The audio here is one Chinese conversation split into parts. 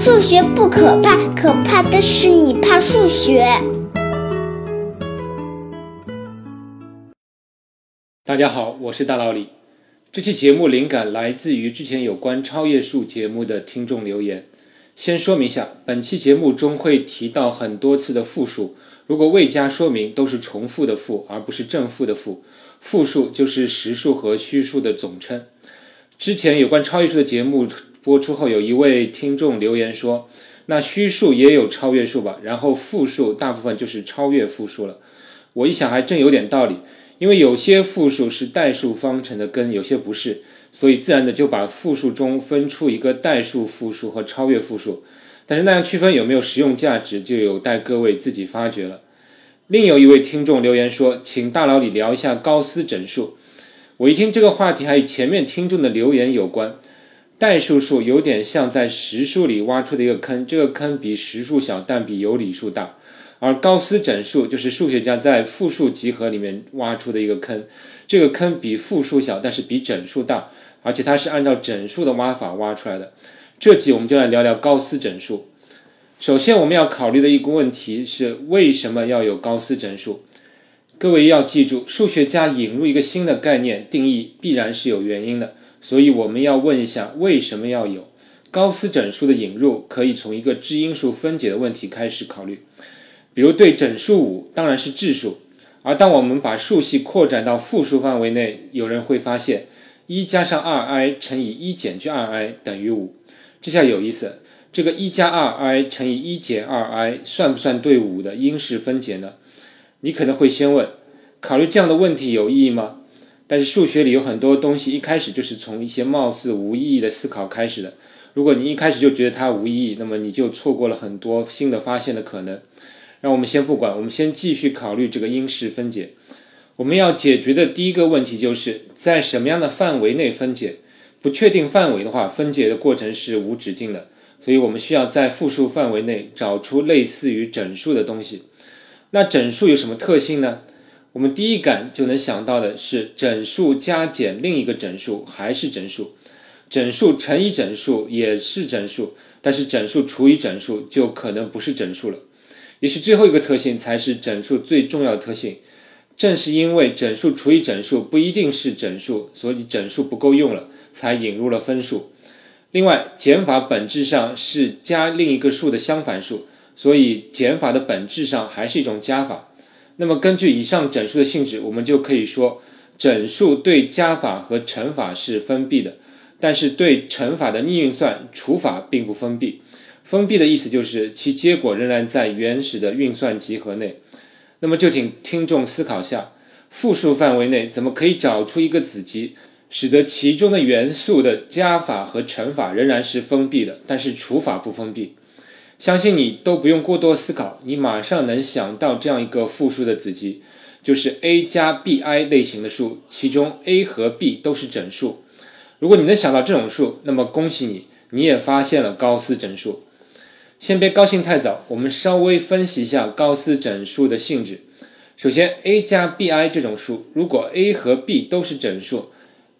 数学不可怕，可怕的是你怕数学。大家好，我是大老李。这期节目灵感来自于之前有关超越数节目的听众留言。先说明一下，本期节目中会提到很多次的复数，如果未加说明，都是重复的复，而不是正负的负。复数就是实数和虚数的总称。之前有关超越数的节目播出后，有一位听众留言说：“那虚数也有超越数吧？”然后复数大部分就是超越复数了。我一想，还真有点道理。因为有些复数是代数方程的根，有些不是，所以自然的就把复数中分出一个代数复数和超越复数。但是那样区分有没有实用价值，就有待各位自己发掘了。另有一位听众留言说：“请大佬你聊一下高斯整数。”我一听这个话题，还与前面听众的留言有关。代数数有点像在实数里挖出的一个坑，这个坑比实数小，但比有理数大。而高斯整数就是数学家在复数集合里面挖出的一个坑，这个坑比复数小，但是比整数大，而且它是按照整数的挖法挖出来的。这集我们就来聊聊高斯整数。首先我们要考虑的一个问题是为什么要有高斯整数？各位要记住，数学家引入一个新的概念定义必然是有原因的，所以我们要问一下为什么要有高斯整数的引入？可以从一个质因数分解的问题开始考虑。比如对整数五当然是质数，而当我们把数系扩展到复数范围内，有人会发现一加上二 i 乘以一减去二 i 等于五，这下有意思。这个一加二 i 乘以一减二 i 算不算对五的因式分解呢？你可能会先问，考虑这样的问题有意义吗？但是数学里有很多东西一开始就是从一些貌似无意义的思考开始的。如果你一开始就觉得它无意义，那么你就错过了很多新的发现的可能。让我们先不管，我们先继续考虑这个因式分解。我们要解决的第一个问题就是在什么样的范围内分解。不确定范围的话，分解的过程是无止境的。所以我们需要在复数范围内找出类似于整数的东西。那整数有什么特性呢？我们第一感就能想到的是，整数加减另一个整数还是整数，整数乘以整数也是整数，但是整数除以整数就可能不是整数了。也许最后一个特性才是整数最重要的特性。正是因为整数除以整数不一定是整数，所以整数不够用了，才引入了分数。另外，减法本质上是加另一个数的相反数，所以减法的本质上还是一种加法。那么，根据以上整数的性质，我们就可以说，整数对加法和乘法是封闭的，但是对乘法的逆运算除法并不封闭。封闭的意思就是其结果仍然在原始的运算集合内。那么就请听众思考下，复数范围内怎么可以找出一个子集，使得其中的元素的加法和乘法仍然是封闭的，但是除法不封闭？相信你都不用过多思考，你马上能想到这样一个复数的子集，就是 a 加 bi 类型的数，其中 a 和 b 都是整数。如果你能想到这种数，那么恭喜你，你也发现了高斯整数。先别高兴太早，我们稍微分析一下高斯整数的性质。首先，a 加 bi 这种数，如果 a 和 b 都是整数，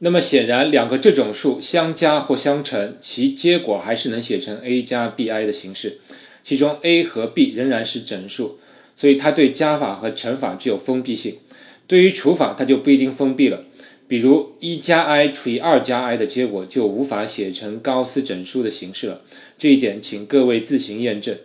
那么显然两个这种数相加或相乘，其结果还是能写成 a 加 bi 的形式。其中 a 和 b 仍然是整数，所以它对加法和乘法具有封闭性。对于除法，它就不一定封闭了。比如一加 i 除以二加 i 的结果就无法写成高斯整数的形式了，这一点请各位自行验证。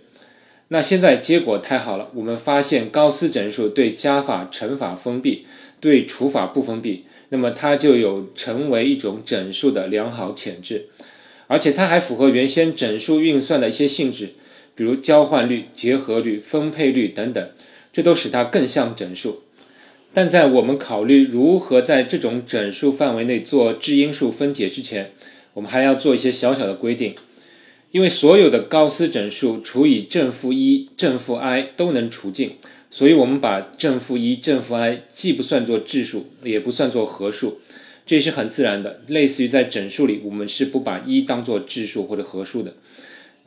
那现在结果太好了，我们发现高斯整数对加法、乘法封闭，对除法不封闭，那么它就有成为一种整数的良好潜质，而且它还符合原先整数运算的一些性质，比如交换率、结合率、分配率等等，这都使它更像整数。但在我们考虑如何在这种整数范围内做质因数分解之前，我们还要做一些小小的规定。因为所有的高斯整数除以正负一、正负 i 都能除尽，所以我们把正负一、正负 i 既不算作质数，也不算作合数，这是很自然的。类似于在整数里，我们是不把一当做质数或者合数的。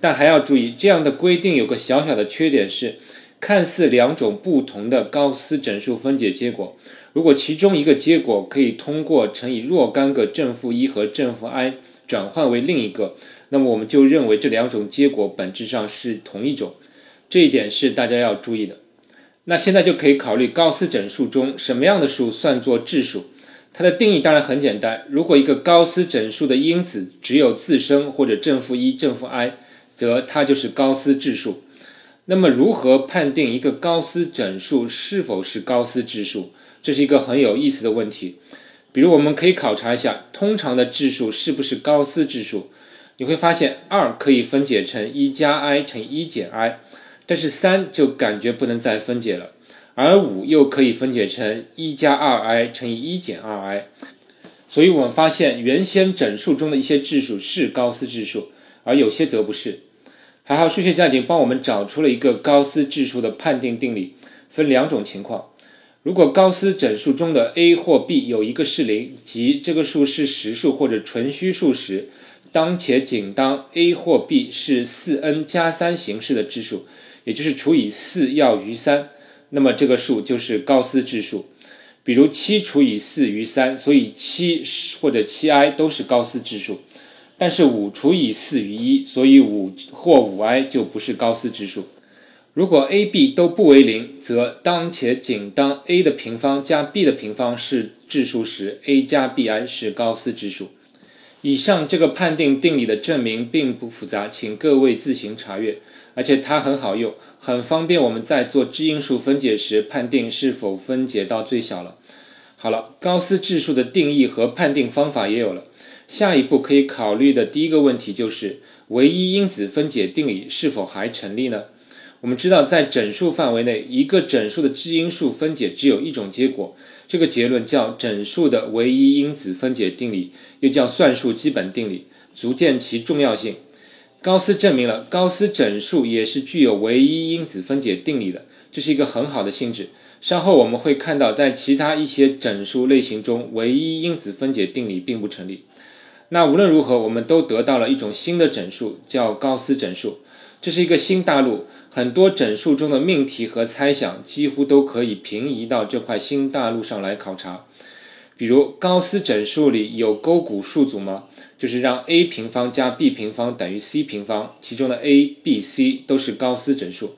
但还要注意，这样的规定有个小小的缺点是。看似两种不同的高斯整数分解结果，如果其中一个结果可以通过乘以若干个正负一和正负 i 转换为另一个，那么我们就认为这两种结果本质上是同一种，这一点是大家要注意的。那现在就可以考虑高斯整数中什么样的数算作质数。它的定义当然很简单，如果一个高斯整数的因子只有自身或者正负一、正负 i，则它就是高斯质数。那么如何判定一个高斯整数是否是高斯质数？这是一个很有意思的问题。比如我们可以考察一下通常的质数是不是高斯质数。你会发现二可以分解成一加 i 乘一减 i，但是三就感觉不能再分解了。而五又可以分解成一加二 i 乘以一减二 i。所以我们发现原先整数中的一些质数是高斯质数，而有些则不是。还好数学家已经帮我们找出了一个高斯质数的判定定理，分两种情况。如果高斯整数中的 a 或 b 有一个是零，即这个数是实数或者纯虚数时，当且仅当 a 或 b 是 4n 加3形式的质数，也就是除以4要余3，那么这个数就是高斯质数。比如7除以4余3，所以7或者 7i 都是高斯质数。但是5除以4余1，所以5或 5i 就不是高斯质数。如果 a、b 都不为零，则当且仅当 a 的平方加 b 的平方是质数时，a 加 bi 是高斯质数。以上这个判定定理的证明并不复杂，请各位自行查阅。而且它很好用，很方便我们在做质因数分解时判定是否分解到最小了。好了，高斯质数的定义和判定方法也有了。下一步可以考虑的第一个问题就是：唯一因子分解定理是否还成立呢？我们知道，在整数范围内，一个整数的质因数分解只有一种结果。这个结论叫整数的唯一因子分解定理，又叫算术基本定理，足见其重要性。高斯证明了高斯整数也是具有唯一因子分解定理的，这是一个很好的性质。稍后我们会看到，在其他一些整数类型中，唯一因子分解定理并不成立。那无论如何，我们都得到了一种新的整数，叫高斯整数。这是一个新大陆，很多整数中的命题和猜想几乎都可以平移到这块新大陆上来考察。比如，高斯整数里有勾股数组吗？就是让 a 平方加 b 平方等于 c 平方，其中的 a、b、c 都是高斯整数。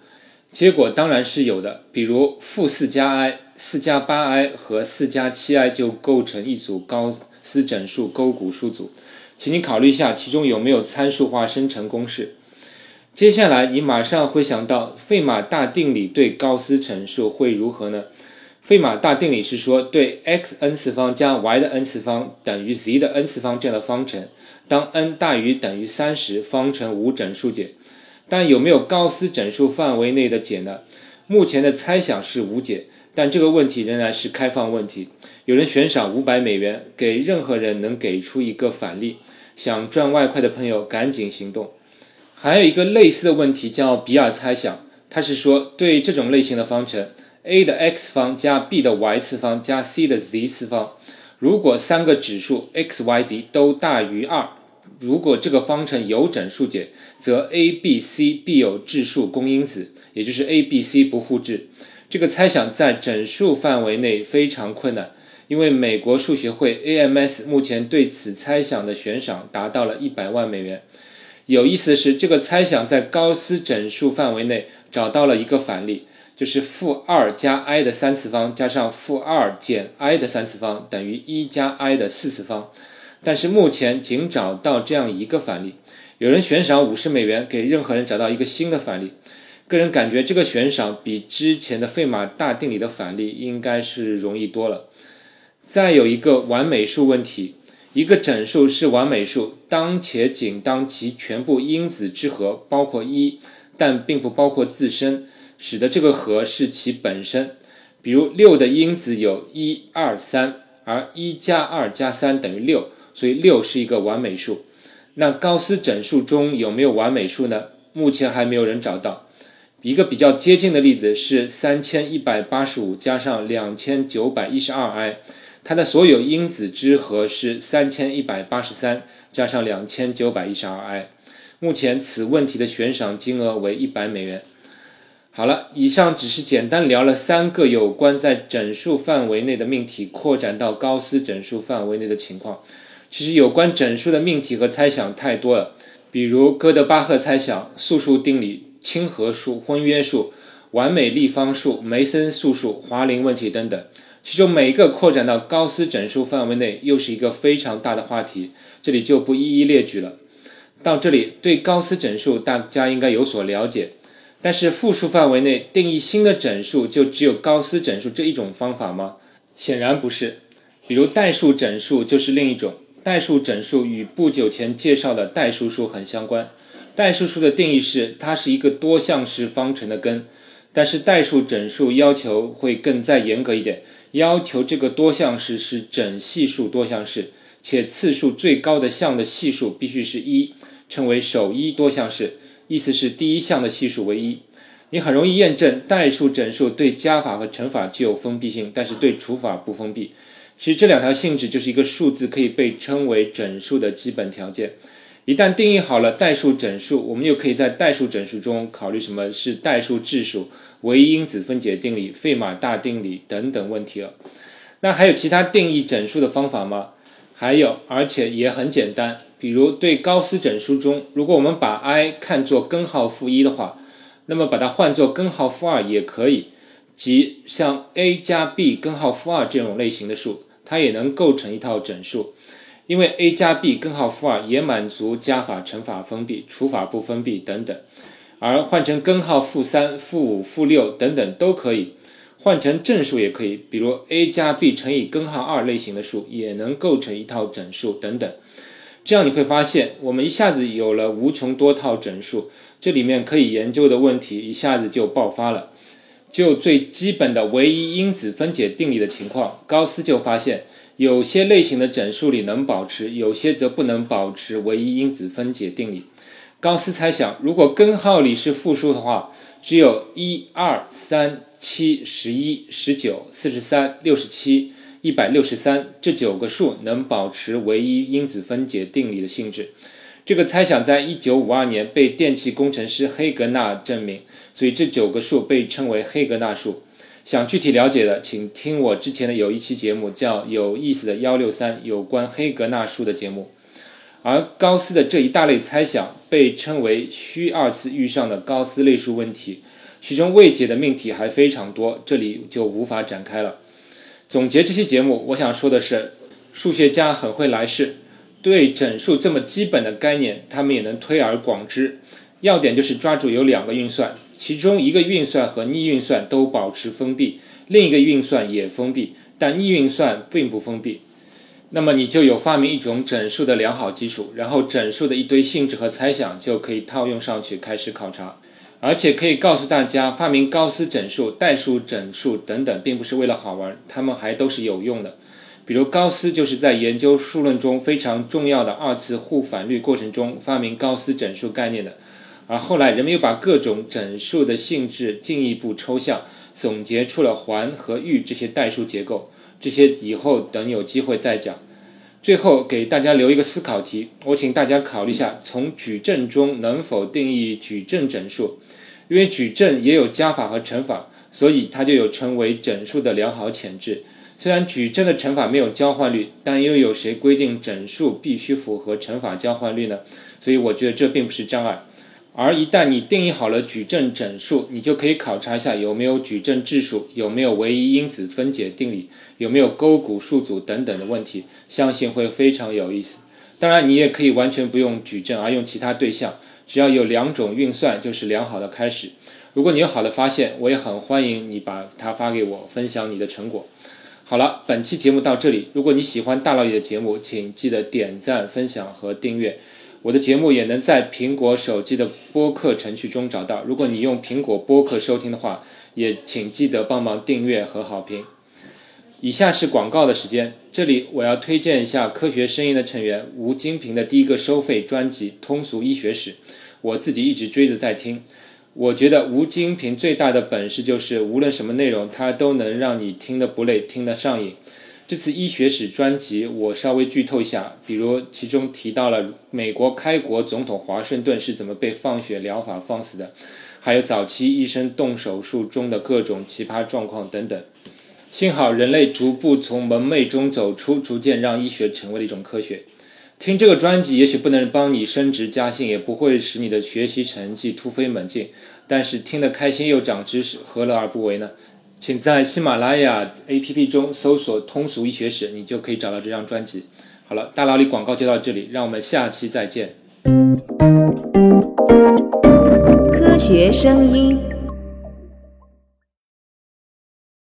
结果当然是有的，比如负四加 i、四加八 i 和四加七 i 就构成一组高斯整数勾股数组。请你考虑一下，其中有没有参数化生成公式？接下来，你马上会想到费马大定理对高斯整数会如何呢？费马大定理是说，对 x n 次方加 y 的 n 次方等于 z 的 n 次方这样的方程，当 n 大于等于三时，方程无整数解。但有没有高斯整数范围内的解呢？目前的猜想是无解，但这个问题仍然是开放问题。有人悬赏五百美元给任何人能给出一个反例，想赚外快的朋友赶紧行动。还有一个类似的问题叫比尔猜想，它是说对这种类型的方程，a 的 x 方加 b 的 y 次方加 c 的 z 次方，如果三个指数 x、y、z 都大于二，如果这个方程有整数解，则 a、b、c 必有质数公因子，也就是 a、b、c 不互质。这个猜想在整数范围内非常困难，因为美国数学会 AMS 目前对此猜想的悬赏达到了一百万美元。有意思的是，这个猜想在高斯整数范围内找到了一个反例，就是负二加 i 的三次方加上负二减 i 的三次方等于一加 i 的四次方。但是目前仅找到这样一个反例。有人悬赏五十美元给任何人找到一个新的反例。个人感觉这个悬赏比之前的费马大定理的反例应该是容易多了。再有一个完美数问题。一个整数是完美数，当且仅当其全部因子之和包括一，但并不包括自身，使得这个和是其本身。比如六的因子有一、二、三，而一加二加三等于六，所以六是一个完美数。那高斯整数中有没有完美数呢？目前还没有人找到。一个比较接近的例子是三千一百八十五加上两千九百一十二 i。它的所有因子之和是三千一百八十三加上两千九百一十二 i，目前此问题的悬赏金额为一百美元。好了，以上只是简单聊了三个有关在整数范围内的命题扩展到高斯整数范围内的情况。其实有关整数的命题和猜想太多了，比如哥德巴赫猜想、素数定理、亲和数、婚约数、完美立方数、梅森素数、华林问题等等。其中每一个扩展到高斯整数范围内，又是一个非常大的话题，这里就不一一列举了。到这里，对高斯整数大家应该有所了解。但是复数范围内定义新的整数，就只有高斯整数这一种方法吗？显然不是。比如代数整数就是另一种。代数整数与不久前介绍的代数数很相关。代数数的定义是，它是一个多项式方程的根。但是代数整数要求会更再严格一点，要求这个多项式是整系数多项式，且次数最高的项的系数必须是一，称为首一多项式。意思是第一项的系数为一。你很容易验证代数整数对加法和乘法具有封闭性，但是对除法不封闭。其实这两条性质就是一个数字可以被称为整数的基本条件。一旦定义好了代数整数，我们又可以在代数整数中考虑什么是代数质数、唯一因子分解定理、费马大定理等等问题了。那还有其他定义整数的方法吗？还有，而且也很简单。比如对高斯整数中，如果我们把 i 看作根号负一的话，那么把它换作根号负二也可以。即像 a 加 b 根号负二这种类型的数，它也能构成一套整数，因为 a 加 b 根号负二也满足加法、乘法封闭、除法不封闭等等。而换成根号负三、负五、负六等等都可以，换成正数也可以，比如 a 加 b 乘以根号二类型的数也能构成一套整数等等。这样你会发现，我们一下子有了无穷多套整数，这里面可以研究的问题一下子就爆发了。就最基本的唯一因子分解定理的情况，高斯就发现，有些类型的整数里能保持，有些则不能保持唯一因子分解定理。高斯猜想，如果根号里是负数的话，只有一、二、三、七、十一、十九、四十三、六十七。一百六十三，这九个数能保持唯一因子分解定理的性质。这个猜想在一九五二年被电气工程师黑格纳证明，所以这九个数被称为黑格纳数。想具体了解的，请听我之前的有一期节目叫《有意思的幺六三》，有关黑格纳数的节目。而高斯的这一大类猜想被称为虚二次遇上的高斯类数问题，其中未解的命题还非常多，这里就无法展开了。总结这期节目，我想说的是，数学家很会来事，对整数这么基本的概念，他们也能推而广之。要点就是抓住有两个运算，其中一个运算和逆运算都保持封闭，另一个运算也封闭，但逆运算并不封闭。那么你就有发明一种整数的良好基础，然后整数的一堆性质和猜想就可以套用上去开始考察。而且可以告诉大家，发明高斯整数、代数整数等等，并不是为了好玩，它们还都是有用的。比如高斯就是在研究数论中非常重要的二次互反律过程中发明高斯整数概念的。而后来人们又把各种整数的性质进一步抽象，总结出了环和域这些代数结构。这些以后等有机会再讲。最后给大家留一个思考题，我请大家考虑一下：从矩阵中能否定义矩阵整数？因为矩阵也有加法和乘法，所以它就有成为整数的良好潜质。虽然矩阵的乘法没有交换律，但又有谁规定整数必须符合乘法交换律呢？所以我觉得这并不是障碍。而一旦你定义好了矩阵整数，你就可以考察一下有没有矩阵质数，有没有唯一因子分解定理，有没有勾股数组等等的问题，相信会非常有意思。当然，你也可以完全不用矩阵，而用其他对象，只要有两种运算就是良好的开始。如果你有好的发现，我也很欢迎你把它发给我，分享你的成果。好了，本期节目到这里。如果你喜欢大老爷的节目，请记得点赞、分享和订阅。我的节目也能在苹果手机的播客程序中找到。如果你用苹果播客收听的话，也请记得帮忙订阅和好评。以下是广告的时间，这里我要推荐一下科学声音的成员吴金平的第一个收费专辑《通俗医学史》，我自己一直追着在听。我觉得吴金平最大的本事就是无论什么内容，他都能让你听得不累，听得上瘾。这次医学史专辑，我稍微剧透一下，比如其中提到了美国开国总统华盛顿是怎么被放血疗法放死的，还有早期医生动手术中的各种奇葩状况等等。幸好人类逐步从蒙昧中走出，逐渐让医学成为了一种科学。听这个专辑也许不能帮你升职加薪，也不会使你的学习成绩突飞猛进，但是听得开心又长知识，何乐而不为呢？请在喜马拉雅 APP 中搜索“通俗医学史”，你就可以找到这张专辑。好了，大脑里广告就到这里，让我们下期再见。科学声音。